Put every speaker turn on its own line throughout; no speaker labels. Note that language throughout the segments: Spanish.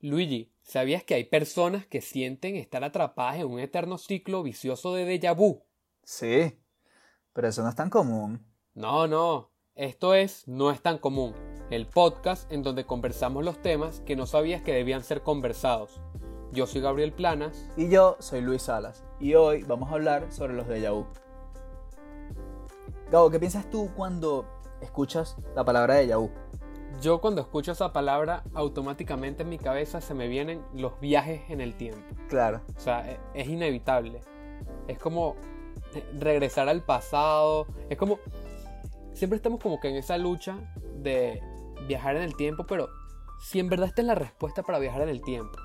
Luigi, ¿sabías que hay personas que sienten estar atrapadas en un eterno ciclo vicioso de déjà vu?
Sí, pero eso no es tan común.
No, no, esto es No es tan común, el podcast en donde conversamos los temas que no sabías que debían ser conversados. Yo soy Gabriel Planas.
Y yo soy Luis Salas. Y hoy vamos a hablar sobre los déjà vu. Gabo, ¿qué piensas tú cuando escuchas la palabra déjà vu?
Yo cuando escucho esa palabra, automáticamente en mi cabeza se me vienen los viajes en el tiempo.
Claro.
O sea, e- es inevitable. Es como eh, regresar al pasado. Es como... Siempre estamos como que en esa lucha de viajar en el tiempo, pero si en verdad esta es la respuesta para viajar en el tiempo.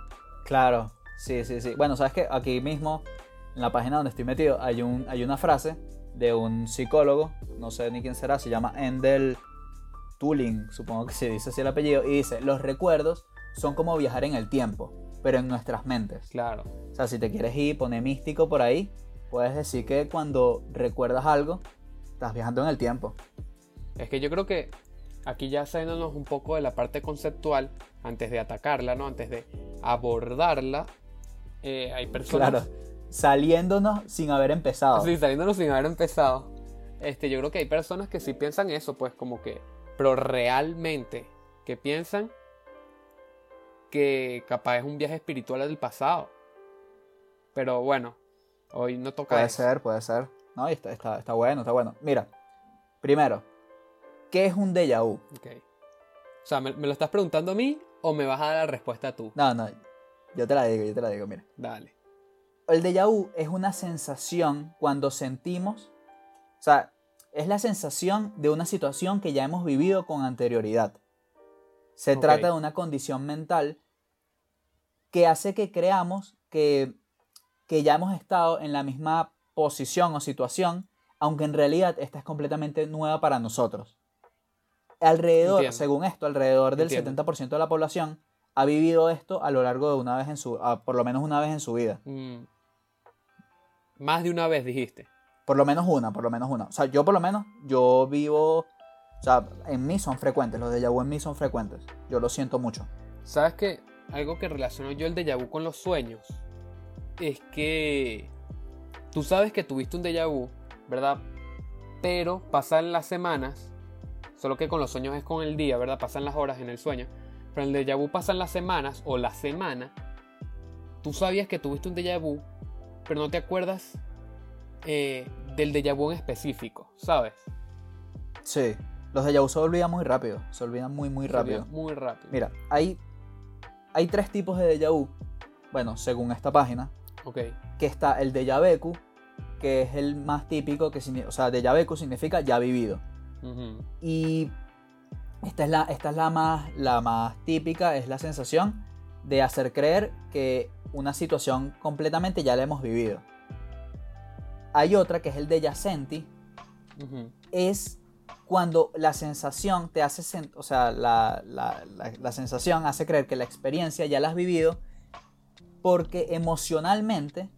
Claro, sí, sí, sí. Bueno, sabes que aquí mismo, en la página donde estoy metido, hay, un, hay una frase de un psicólogo, no sé ni quién será, se llama Endel Tuling, supongo que se dice así el apellido, y dice, los recuerdos son como viajar en el tiempo, pero en nuestras mentes.
Claro.
O sea, si te quieres ir, poner místico por ahí, puedes decir que cuando recuerdas algo, estás viajando en el tiempo.
Es que yo creo que aquí ya saliéndonos un poco de la parte conceptual, antes de atacarla, ¿no? Antes de abordarla, eh, hay personas...
Claro, saliéndonos sin haber empezado.
Sí, saliéndonos sin haber empezado. Este, yo creo que hay personas que sí piensan eso, pues como que... Pero realmente, que piensan que capaz es un viaje espiritual del pasado. Pero bueno, hoy no toca
Puede
eso.
ser, puede ser. No, está, está, está bueno, está bueno. Mira, primero, ¿qué es un déjà vu?
Ok. O sea, ¿me, me lo estás preguntando a mí o me vas a dar la respuesta tú?
No, no, yo te la digo, yo te la digo, mira.
Dale.
El déjà vu es una sensación cuando sentimos, o sea, es la sensación de una situación que ya hemos vivido con anterioridad. Se trata de una condición mental que hace que creamos que, que ya hemos estado en la misma posición o situación, aunque en realidad esta es completamente nueva para nosotros. Alrededor,
Entiendo.
según esto, alrededor del
Entiendo.
70% de la población ha vivido esto a lo largo de una vez en su, por lo menos una vez en su vida.
Mm. Más de una vez dijiste.
Por lo menos una, por lo menos una. O sea, yo por lo menos, yo vivo, o sea, en mí son frecuentes, los de vu en mí son frecuentes. Yo lo siento mucho.
¿Sabes qué? Algo que relaciono yo el déjà vu con los sueños es que tú sabes que tuviste un déjà vu, ¿verdad? Pero pasan las semanas, solo que con los sueños es con el día, ¿verdad? Pasan las horas en el sueño. Pero en el déjà vu pasan las semanas o la semana. Tú sabías que tuviste un déjà vu, pero no te acuerdas eh, del déjà vu en específico, ¿sabes?
Sí, los de vu se olvidan muy rápido, se olvidan muy, muy
Se
rápido.
Muy rápido.
Mira, hay, hay tres tipos de déjà vu, bueno, según esta página,
Ok.
que está el déjà vu, que es el más típico, que o sea, déjà vu significa ya vivido. Y esta es la, esta es la más, la más típica, es la sensación de hacer creer que una situación completamente ya la hemos vivido. Hay otra que es el déjà senti,
Ujú.
es cuando la sensación te hace, sen- o sea, la, la- la- la sensación hace creer que la experiencia ya la has vivido porque emocionalmente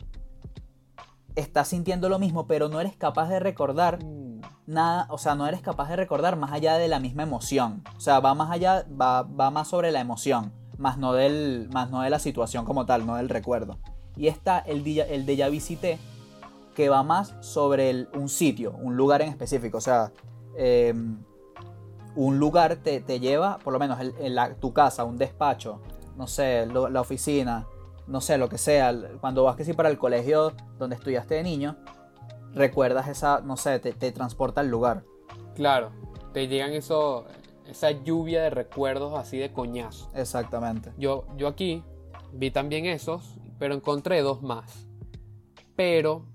estás sintiendo lo mismo, pero no eres capaz de recordar
Mm.
nada, o sea, no eres capaz de recordar más allá de la misma emoción. O sea, va más allá, va, va más sobre la emoción, más no, del, más no de la situación como tal, no del recuerdo. Y está el, el déjà visité, que va más sobre el- un sitio, un lugar en específico. O sea, eh, un lugar te, te lleva, por lo menos el- el- la- tu casa, un despacho, no sé, lo- la oficina, no sé, lo que sea. Cuando vas que sí para el colegio donde estudiaste de niño, recuerdas esa, no sé, te, te transporta al lugar.
Claro, te llegan eso, esa lluvia de recuerdos así de coñazo.
Exactamente.
Yo, yo aquí vi también esos, pero encontré dos más. Pero,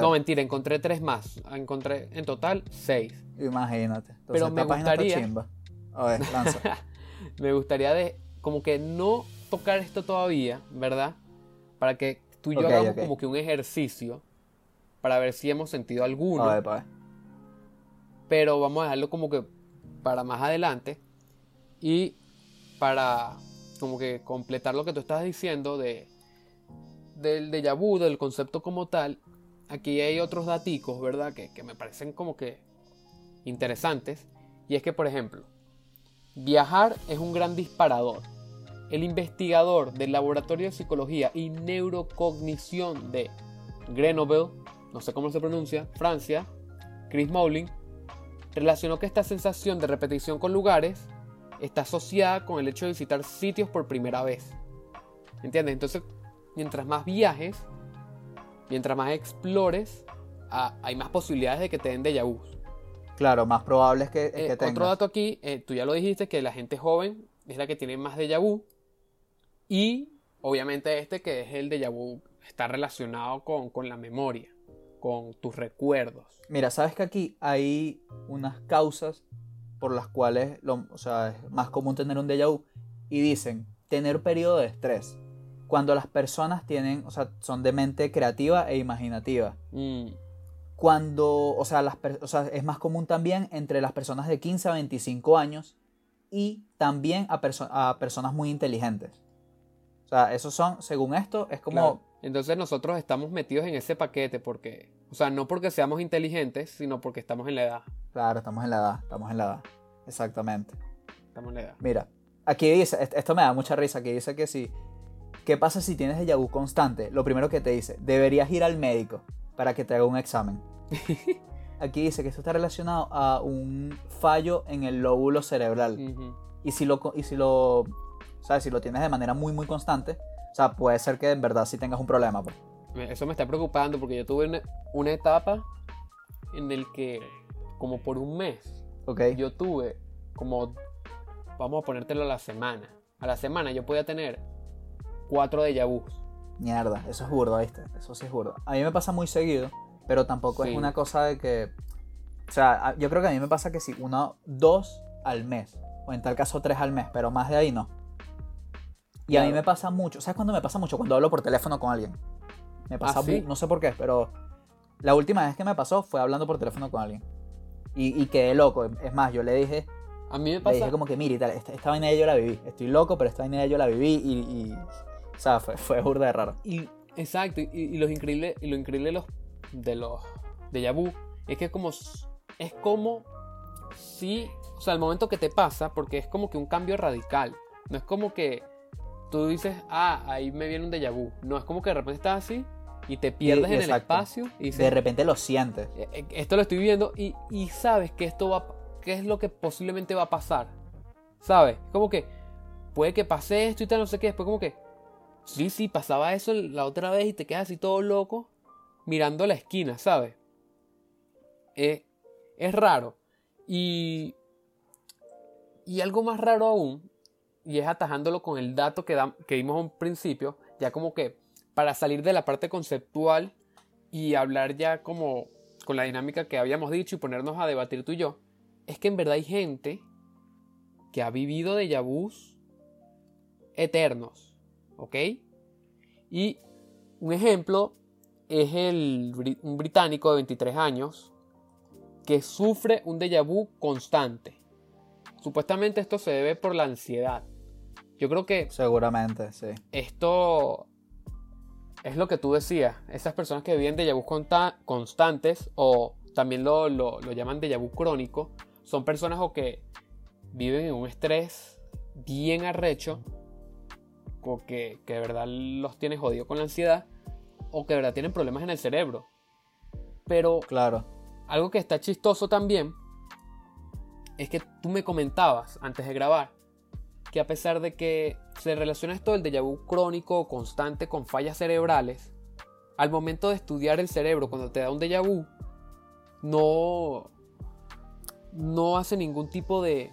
no mentira, encontré tres más. Encontré en total seis.
imagínate. Entonces,
pero me gustaría-
chimba. A ver, lanza.
Me gustaría de, como que no tocar esto todavía, ¿verdad? Para que tú y yo hagamos como que un ejercicio para ver si hemos sentido alguno.
A ver, pa' ver.
pero vamos a dejarlo como que para más adelante y para como que completar lo que tú estás diciendo de del déjà vu, del concepto como tal, aquí hay otros daticos, ¿verdad? Que, que me parecen como que interesantes. Y es que, por ejemplo, viajar es un gran disparador. el investigador del Laboratorio de Psicología y Neurocognición de Grenoble, no sé cómo se pronuncia, Francia, Chris Mowling, relacionó que esta sensación de repetición con lugares está asociada con el hecho de visitar sitios por primera vez. ¿Entiendes? Entonces, mientras más viajes, mientras más explores, hay más posibilidades de que te den déjà vu.
Claro, más probable es que,
Eh,
que tengas.
otro dato aquí, eh, tú ya lo dijiste, que la gente joven es la que tiene más déjà vu. Y obviamente este que es el déjà vu está relacionado con, con la memoria, con tus recuerdos.
Mira, sabes que aquí hay unas causas por las cuales lo- o sea, es más común tener un déjà vu y dicen tener periodo de estrés. Cuando las personas tienen, o sea, son de mente creativa e imaginativa.
Mm,
Cuando, o sea, las, o sea, es más común también entre las personas de 15 a 25 años y también a, perso- a personas muy inteligentes. O sea, esos son, según esto, es como,
claro. Entonces nosotros estamos metidos en ese paquete porque, o sea, no porque seamos inteligentes, sino porque estamos en la edad.
claro, estamos en la edad, estamos en la edad. Exactamente.
Estamos en la edad.
Mira, aquí dice, est- esto me da mucha risa, que dice que si, ¿qué pasa si tienes déjà vu constante? Lo primero que te dice, deberías ir al médico para que te haga un examen. Aquí dice que esto está relacionado a un fallo en el lóbulo cerebral.
Ujú.
Y si lo, y si lo, ¿sabes? Si lo tienes de manera muy, muy constante, o sea, puede ser que en verdad sí tengas un problema. Pues.
Eso me está preocupando porque yo tuve una, una etapa en el que, como por un mes,
¿Ok?
yo tuve como, vamos a ponértelo a la semana. A la semana yo podía tener cuatro déjà vus.
Mierda, eso es burdo, ¿viste? Eso sí es burdo. A mí me pasa muy seguido, pero tampoco
Sí.
es una cosa de que... O sea, yo creo que a mí me pasa que sí, uno, dos al mes, o en tal caso tres al mes, pero más de ahí no. Y a mí
Claro.
me pasa mucho, ¿sabes cuándo me pasa mucho? Cuando hablo por teléfono con alguien. Me pasa,
¿Ah, sí?
no sé por qué, pero la última vez que me pasó fue hablando por teléfono con alguien. Y, y quedé loco. Es más, yo le dije,
A mí me
le
pasa...
dije como que, mire, tal, esta, esta vaina yo la viví. Estoy loco, pero esta vaina yo la viví y... y- o sea, fue, fue burda de raro.
Y, exacto, y, y los increíble, y lo increíble de los, de los déjà vu es que es como, es como si, o sea, el momento que te pasa, porque es como que un cambio radical. No es como que tú dices, ah, ahí me viene un déjà vu. No, es como que de repente estás así y te pierdes en el espacio y dices,
De repente lo sientes.
"Eh, eh, esto lo estoy viendo y, y sabes que esto va, qué es lo que posiblemente va a pasar. ¿Sabes? Como que puede que pase esto y tal, no sé qué, después como que, sí, sí, pasaba eso la otra vez y te quedas así todo loco mirando la esquina, ¿sabes? Eh, es raro. Y, y algo más raro aún, y es atajándolo con el dato que, da- que dimos a un principio, ya como que para salir de la parte conceptual y hablar ya como con la dinámica que habíamos dicho y ponernos a debatir tú y yo, es que en verdad hay gente que ha vivido de vus eternos, ¿ok? Y un ejemplo es el, un británico de 23 años que sufre un déjà vu constante. Supuestamente esto se debe por la ansiedad. Yo creo que
Seguramente, sí.
esto es lo que tú decías. Esas personas que viven déjà vu constantes o también lo, lo, lo llaman déjà vu crónico, son personas o que viven en un estrés bien arrecho, que, que de verdad los tiene jodido con la ansiedad, o que de verdad tienen problemas en el cerebro. Pero
Claro.
algo que está chistoso también es que tú me comentabas antes de grabar que a pesar de que se relaciona esto del déjà vu crónico o constante con fallas cerebrales, al momento de estudiar el cerebro cuando te da un déjà vu, no, no hace ningún tipo de,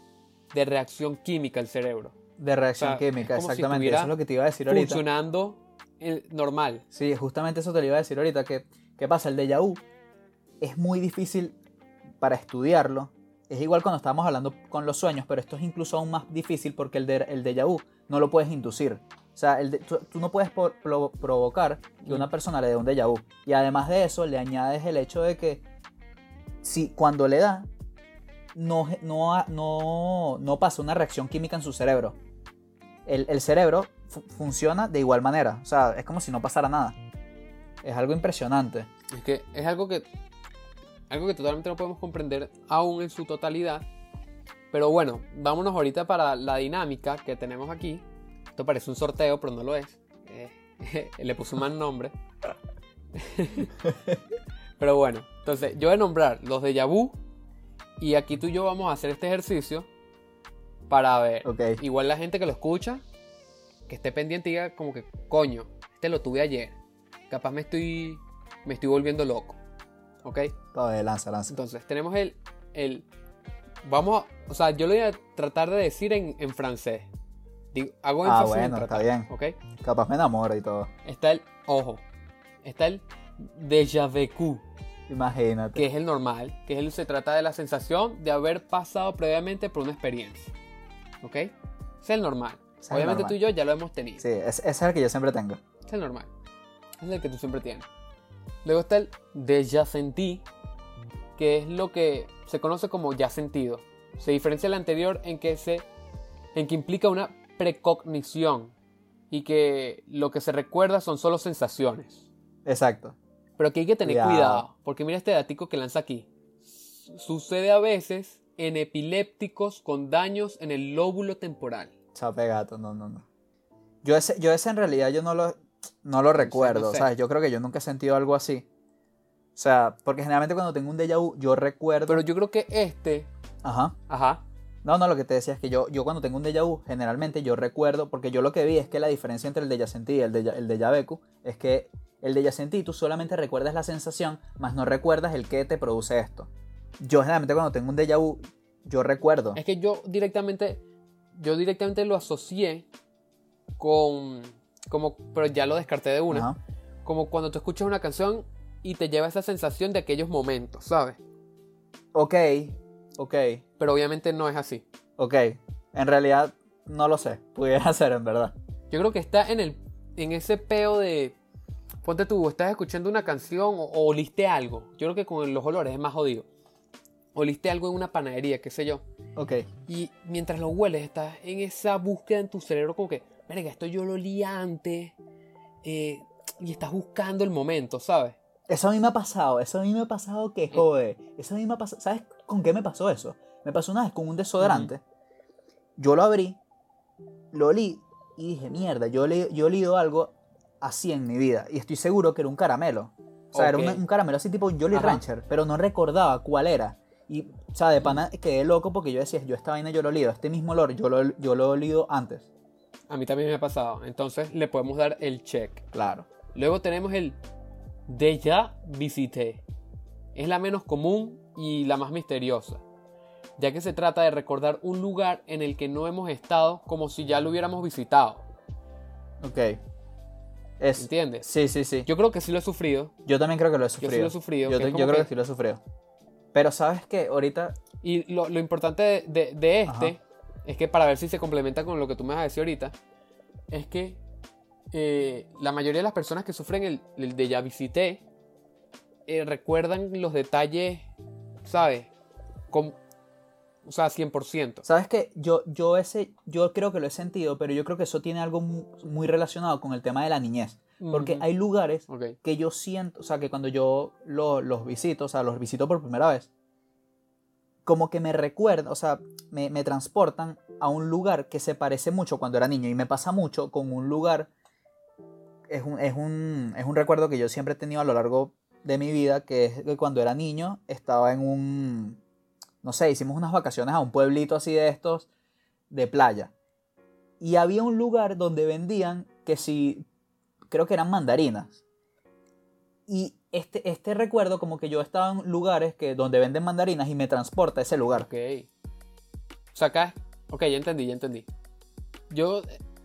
de reacción química el cerebro,
De reacción
O sea,
química,
es si
exactamente.
estuviera
Eso es lo que te iba a decir ahorita.
funcionando eh, normal.
Sí, justamente eso te lo iba a decir ahorita. Que, ¿Qué pasa? El déjà vu es muy difícil para estudiarlo. Es igual cuando estábamos hablando con los sueños, pero esto es incluso aún más difícil porque el, de, el déjà vu no lo puedes inducir. O sea, el de- tú, tú no puedes por- pro- provocar que una persona le dé un déjà vu. Y además de eso, le añades el hecho de que si cuando le da, no, no, no, no pasa una reacción química en su cerebro. El, cerebro fu- funciona de igual manera. O sea, es como si no pasara nada. Es algo impresionante.
Es que es algo que algo que totalmente no podemos comprender aún en su totalidad. Pero bueno, vámonos ahorita para la dinámica que tenemos aquí. Esto parece un sorteo, pero no lo es. Eh, le puse un mal nombre. pero bueno, entonces yo voy a nombrar los de vu y aquí tú y yo vamos a hacer este ejercicio para ver.
Ok.
Igual la gente que lo escucha, que esté pendiente y diga como que, coño, este lo tuve ayer. Capaz me estoy, me estoy volviendo loco. ¿Ok?
Todavía lanza, lanza.
Entonces, tenemos el, el... Vamos a... O sea, yo lo voy a tratar de decir en, en francés. Digo, hago
Ah,
énfasis en
bueno, está
tratar,
bien.
¿Ok?
Capaz me enamora y todo.
Está el... Ojo. Está el déjà vu,
Imagínate.
que es el normal. Que es el, se trata de la sensación de haber pasado previamente por una experiencia. ¿Ok? Es el normal.
Es el
Obviamente
normal.
tú y yo ya lo hemos tenido.
Sí, es- ese es el que yo siempre tengo.
Es el normal. Es el que tú siempre tienes. Luego está el déjà sentí, que es lo que se conoce como ya sentido. Se diferencia del anterior en que, se, en que implica una precognición y que lo que se recuerda son solo sensaciones.
Exacto.
Pero aquí hay que tener
Cuidado.
cuidado, porque mira este datico que lanza aquí. Su- Sucede a veces en epilépticos con daños en el lóbulo temporal.
Chape gato, no, no, no. Yo ese, yo ese en realidad yo no lo, no lo recuerdo,
sé.
¿sabes? Yo creo que yo nunca he sentido algo así. O sea, porque generalmente cuando tengo un déjà vu, yo recuerdo...
Pero yo creo que este,
Ajá.
ajá,
No, no, lo que te decía es que yo, yo cuando tengo un déjà vu, generalmente yo recuerdo, porque yo lo que vi es que la diferencia entre el déjà sentí y el déjà, el déjà vu es que el déjà sentí tú solamente recuerdas la sensación, más no recuerdas el que te produce esto. Yo generalmente cuando tengo un déjà vu, yo recuerdo.
Es que yo directamente, yo directamente lo asocié con, como, pero ya lo descarté de una,
Ajá.
como cuando tú escuchas una canción y te lleva esa sensación de aquellos momentos, ¿sabes?
Ok, ok,
Pero obviamente no es así.
ok. En realidad no lo sé, pudiera ser en verdad.
Yo creo que está en el, en ese peo de, ponte tú, estás escuchando una canción o, o oliste algo. Yo creo que con los olores es más jodido. Oliste algo en una panadería, qué sé yo.
Ok,
Y mientras lo hueles, estás en esa búsqueda en tu cerebro como que, verga, esto yo lo olí antes. eh, y estás buscando el momento, ¿sabes?
Eso a mí me ha pasado, eso a mí me ha pasado que jode. Eso a mí me ha pasado. ¿Sabes con qué me pasó eso? Me pasó una vez con un desodorante. Yo lo abrí, lo olí y dije, mierda, yo, le, yo he olido algo así en mi vida. Y estoy seguro que era un caramelo. O sea,
Ok.
era un, un caramelo así tipo Jolly
Ajá.
Rancher, pero no recordaba cuál era. Y, o sea, de pana quedé loco porque yo decía, yo esta vaina yo lo he olido, este mismo olor yo lo, yo lo he olido antes.
A mí también me ha pasado. Entonces le podemos dar el check.
Claro.
Luego tenemos el déjà visité. Es la menos común y la más misteriosa, ya que se trata de recordar un lugar en el que no hemos estado como si ya lo hubiéramos visitado.
Ok. Es,
¿Entiendes?
sí, sí, sí.
Yo creo que sí lo he sufrido.
Yo también creo que lo he
Yo
sufrido.
sí lo he sufrido.
Yo, te- yo creo
que-
que sí lo he sufrido. Pero sabes que ahorita.
Y lo, lo importante de, de- de este
Ajá.
es que para ver si se complementa con lo que tú me vas a decir ahorita, es que eh, la mayoría de las personas que sufren el, el de ya visité eh, recuerdan los detalles, ¿sabes? Con, o sea, 100%.
¿Sabes qué? Yo, yo, ese, yo creo que lo he sentido, pero yo creo que eso tiene algo mu- muy relacionado con el tema de la niñez. Porque hay lugares que yo siento, o sea, que cuando yo lo- los visito, o sea, los visito por primera vez, como que me recuerdan, o sea, me, me transportan a un lugar que se parece mucho cuando era niño. Y me pasa mucho con un lugar, es un, es un, es un recuerdo que yo siempre he tenido a lo largo de mi vida, que es que cuando era niño estaba en un, no sé, hicimos unas vacaciones a un pueblito así de estos, de playa. Y había un lugar donde vendían que si, creo que eran mandarinas. Y este, este recuerdo como que yo estaba en lugares que, donde venden mandarinas y me transporta a ese lugar.
Ok. O sea, acá. Ok, ya entendí, ya entendí. Yo,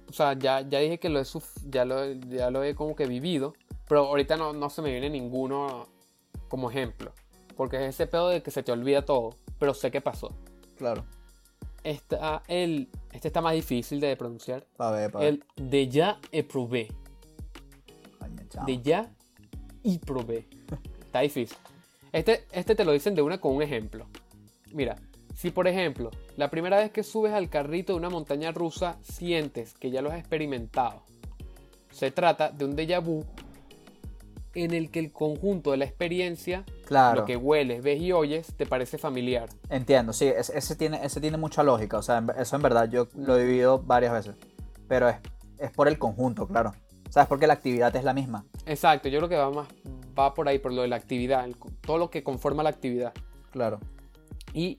o sea, ya, ya dije que lo he, ya lo, ya lo he como que vivido. Pero ahorita no, no se me viene ninguno como ejemplo. Porque es ese pedo de que se te olvida todo. Pero sé qué pasó.
Claro.
Está el, este está más difícil de pronunciar.
Pa' ver, pa' ver.
El déjà éprouvé.
Coño, chamo.
Déjà éprouvé. Está difícil. Este, este te lo dicen de una con un ejemplo. Mira, si por ejemplo, la primera vez que subes al carrito de una montaña rusa sientes que ya lo has experimentado, se trata de un déjà vu en el que el conjunto de la experiencia,
Claro.
lo que hueles, ves y oyes, te parece familiar.
Entiendo, sí, ese, ese tiene, ese tiene mucha lógica. O sea, eso en verdad yo lo he vivido varias veces. Pero es, es por el conjunto, claro. ¿Sabes? Porque la actividad es la misma.
Exacto, yo creo que va más va por ahí, por lo de la actividad, el- todo lo que conforma la actividad.
Claro.
Y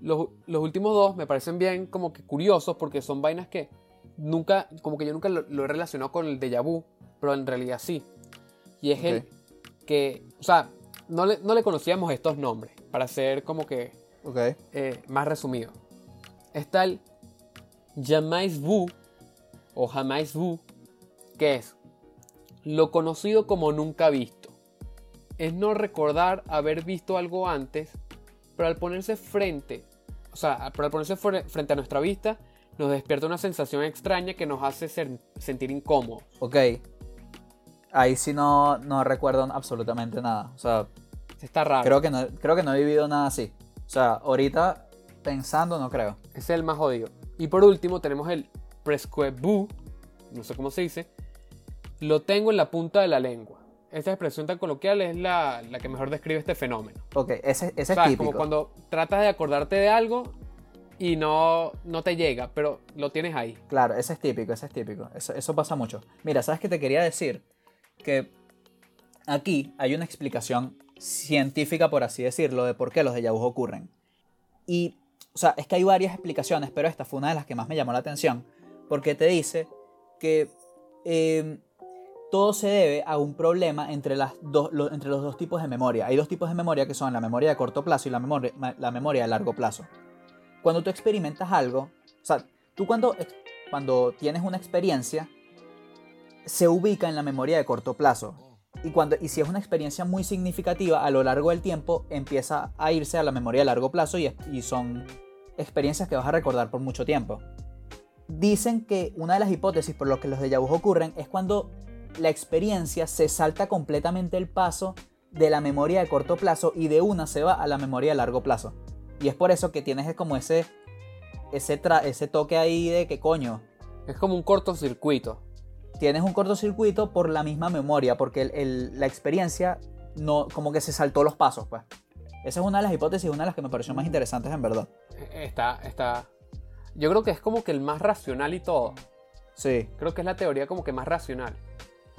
los, los últimos dos me parecen bien como que curiosos porque son vainas que nunca, como que yo nunca lo, lo he relacionado con el déjà vu, pero en realidad sí. Y es el
Ok.
que, o sea, no le, no le conocíamos estos nombres, para ser como que
Ok.
eh, más resumido. Está el jamais vu o jamais vu, que es lo conocido como nunca visto. Es no recordar haber visto algo antes, pero al ponerse frente, o sea, pero al ponerse fre- frente a nuestra vista, nos despierta una sensación extraña que nos hace ser- sentir incómodos.
Ok. Ahí sí no, no recuerdo absolutamente nada. O sea,
Está raro.
creo que, no, creo que no he vivido nada así. O sea, ahorita pensando no creo.
Es el más jodido. Y por último tenemos el presque-vu, no sé cómo se dice. Lo tengo en la punta de la lengua. Esta expresión tan coloquial es la, la que mejor describe este fenómeno.
Ok, ese, ese
O sea,
es
es como
típico.
cuando tratas de acordarte de algo y no, no te llega, pero lo tienes ahí.
Claro, ese es típico, ese es típico. Eso, eso pasa mucho. Mira, ¿sabes qué te quería decir? Que aquí hay una explicación científica, por así decirlo, de por qué los déjà vus ocurren. Y, o sea, es que hay varias explicaciones, pero esta fue una de las que más me llamó la atención, porque te dice que eh, todo se debe a un problema entre, las los dos tipos de memoria. Hay dos tipos de memoria que son la memoria de corto plazo y la memoria, de largo plazo. Cuando tú experimentas algo, o sea, tú cuando, cuando tienes una experiencia, se ubica en la memoria de corto plazo. Y, cuando, y si es una experiencia muy significativa, a lo largo del tiempo empieza a irse a la memoria de largo plazo y, son experiencias que vas a recordar por mucho tiempo. Dicen que una de las hipótesis por lo que los déjà ocurren es cuando la experiencia se salta completamente el paso de la memoria de corto plazo y de una se va a la memoria de largo plazo. Y es por eso que tienes como ese, ese, ese toque ahí de que coño,
Es como un cortocircuito.
tienes un cortocircuito por la misma memoria, porque el- el- la experiencia no, como que se saltó los pasos, pues. Esa es una de las hipótesis, una de las que me pareció más interesantes en verdad.
Eh, Está, está. Yo creo que es como que el más racional y todo.
Sí,
Creo que es la teoría como que más racional.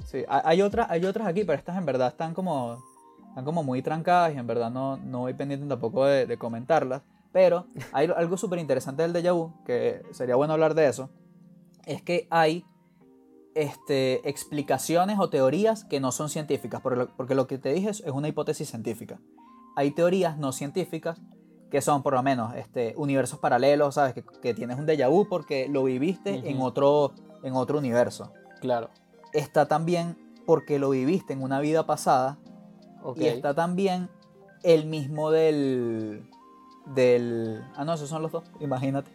Sí. Hay, hay, otra- hay otras aquí, pero estas en verdad están como, están como muy trancadas y en verdad no, no voy pendiente tampoco de, de comentarlas. Pero hay algo súper interesante del déjà vu, que sería bueno hablar de eso, es que hay este, explicaciones o teorías que no son científicas, porque lo, porque lo que te dije es es una hipótesis científica. Hay teorías no científicas que son por lo menos este, universos paralelos, ¿sabes? Que, que tienes un déjà vu porque lo viviste en,
Ujú.
otro, en otro universo.
Claro.
Está también porque lo viviste en una vida pasada
Ok.
y está también el mismo del... del... Ah, no, esos son los dos, imagínate.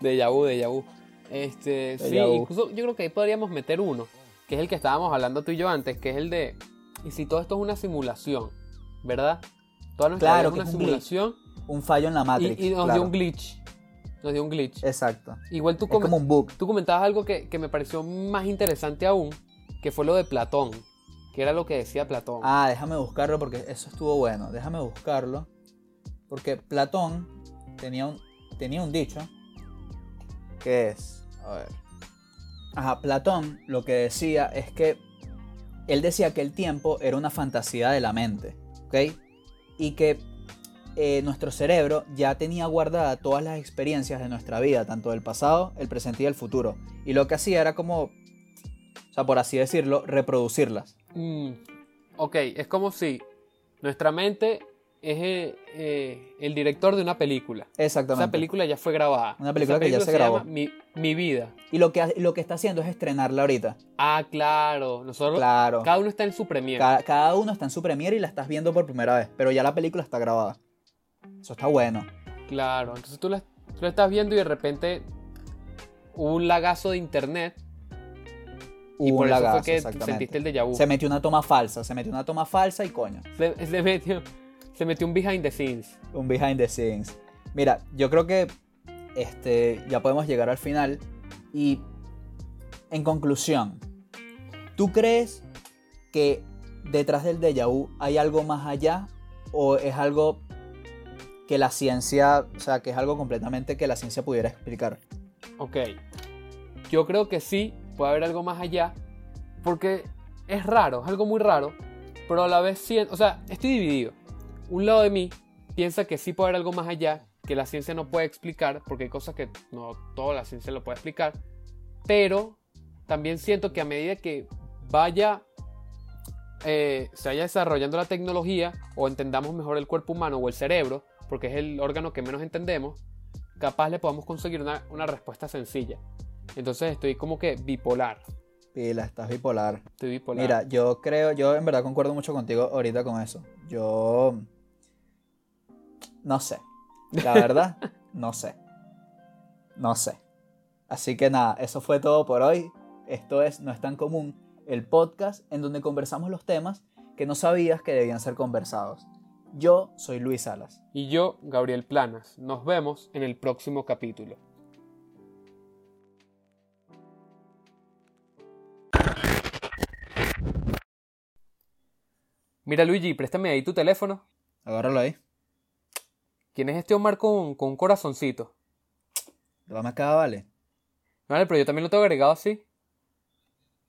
Déjà vu, déjà vu. Este, sí, incluso yo creo que ahí podríamos meter uno, que es el que estábamos hablando tú y yo antes, que es el de, y si todo esto es una simulación, ¿verdad? Toda nuestra
Claro,
vida es
que
una
es un glitch.
simulación
Un fallo en la
y,
Matrix.
y nos
claro.
dio un glitch. Nos dio un glitch.
Exacto.
Igual tú,
como un bug.
tú comentabas algo que, que me pareció más interesante aún, que fue lo de Platón, que era lo que decía Platón.
Ah, déjame buscarlo porque eso estuvo bueno. Déjame buscarlo. Porque Platón tenía un, tenía un dicho que es... A ver. Ajá, Platón lo que decía es que él decía que el tiempo era una fantasía de la mente, ¿ok? Y que eh, nuestro cerebro ya tenía guardada todas las experiencias de nuestra vida, tanto del pasado, el presente y el futuro. Y lo que hacía era como, o sea, por así decirlo, reproducirlas.
Mm, ok, es como si nuestra mente es eh, eh, el director de una película.
Exactamente.
Esa película ya fue grabada.
Una película que ya se grabó.
llama Mi, Mi vida.
Y lo que, lo que está haciendo es estrenarla ahorita.
Ah, claro. Nosotros,
Claro.
cada uno está en su premiere.
Cada, cada uno está en su premiere y la estás viendo por primera vez. Pero ya la película está grabada. Eso está bueno.
Claro. Entonces tú la estás viendo y de repente hubo un lagazo de internet. y
Hubo
por
un
eso
lagazo,
fue que
exactamente.
sentiste el déjà vu.
Se metió una toma falsa. Se metió una toma falsa y coño.
Se, se metió, se metió un behind the scenes.
Un behind the scenes. Mira, yo creo que este, ya podemos llegar al final. Y en conclusión, ¿tú crees que detrás del déjà vu hay algo más allá? ¿O es algo que la ciencia, o sea, que es algo completamente que la ciencia pudiera explicar?
ok, yo creo que sí, puede haber algo más allá, porque es raro, es algo muy raro, pero a la vez, o sea, estoy dividido. Un lado de mí piensa que sí puede haber algo más allá, que la ciencia no puede explicar, porque hay cosas que no toda la ciencia lo puede explicar, pero también siento que a medida que vaya eh, se vaya desarrollando la tecnología o entendamos mejor el cuerpo humano o el cerebro, porque es el órgano que menos entendemos, capaz le podamos conseguir una, una respuesta sencilla. Entonces estoy como que bipolar.
Pila, estás bipolar.
Estoy bipolar.
Mira, yo creo, yo en verdad concuerdo mucho contigo ahorita con eso. Yo. No sé. La verdad, no sé. No sé. Así que nada, eso fue todo por hoy. Esto es No es tan común el podcast en donde conversamos los temas que no sabías que debían ser conversados. Yo soy Luis Salas.
Y yo, Gabriel Planas. Nos vemos en el próximo capítulo. Mira Luigi, préstame ahí tu teléfono.
Agárralo ahí.
¿Quién es este Omar con, con un corazoncito?
Lo me acaba, vale.
Vale, pero yo también lo tengo agregado así.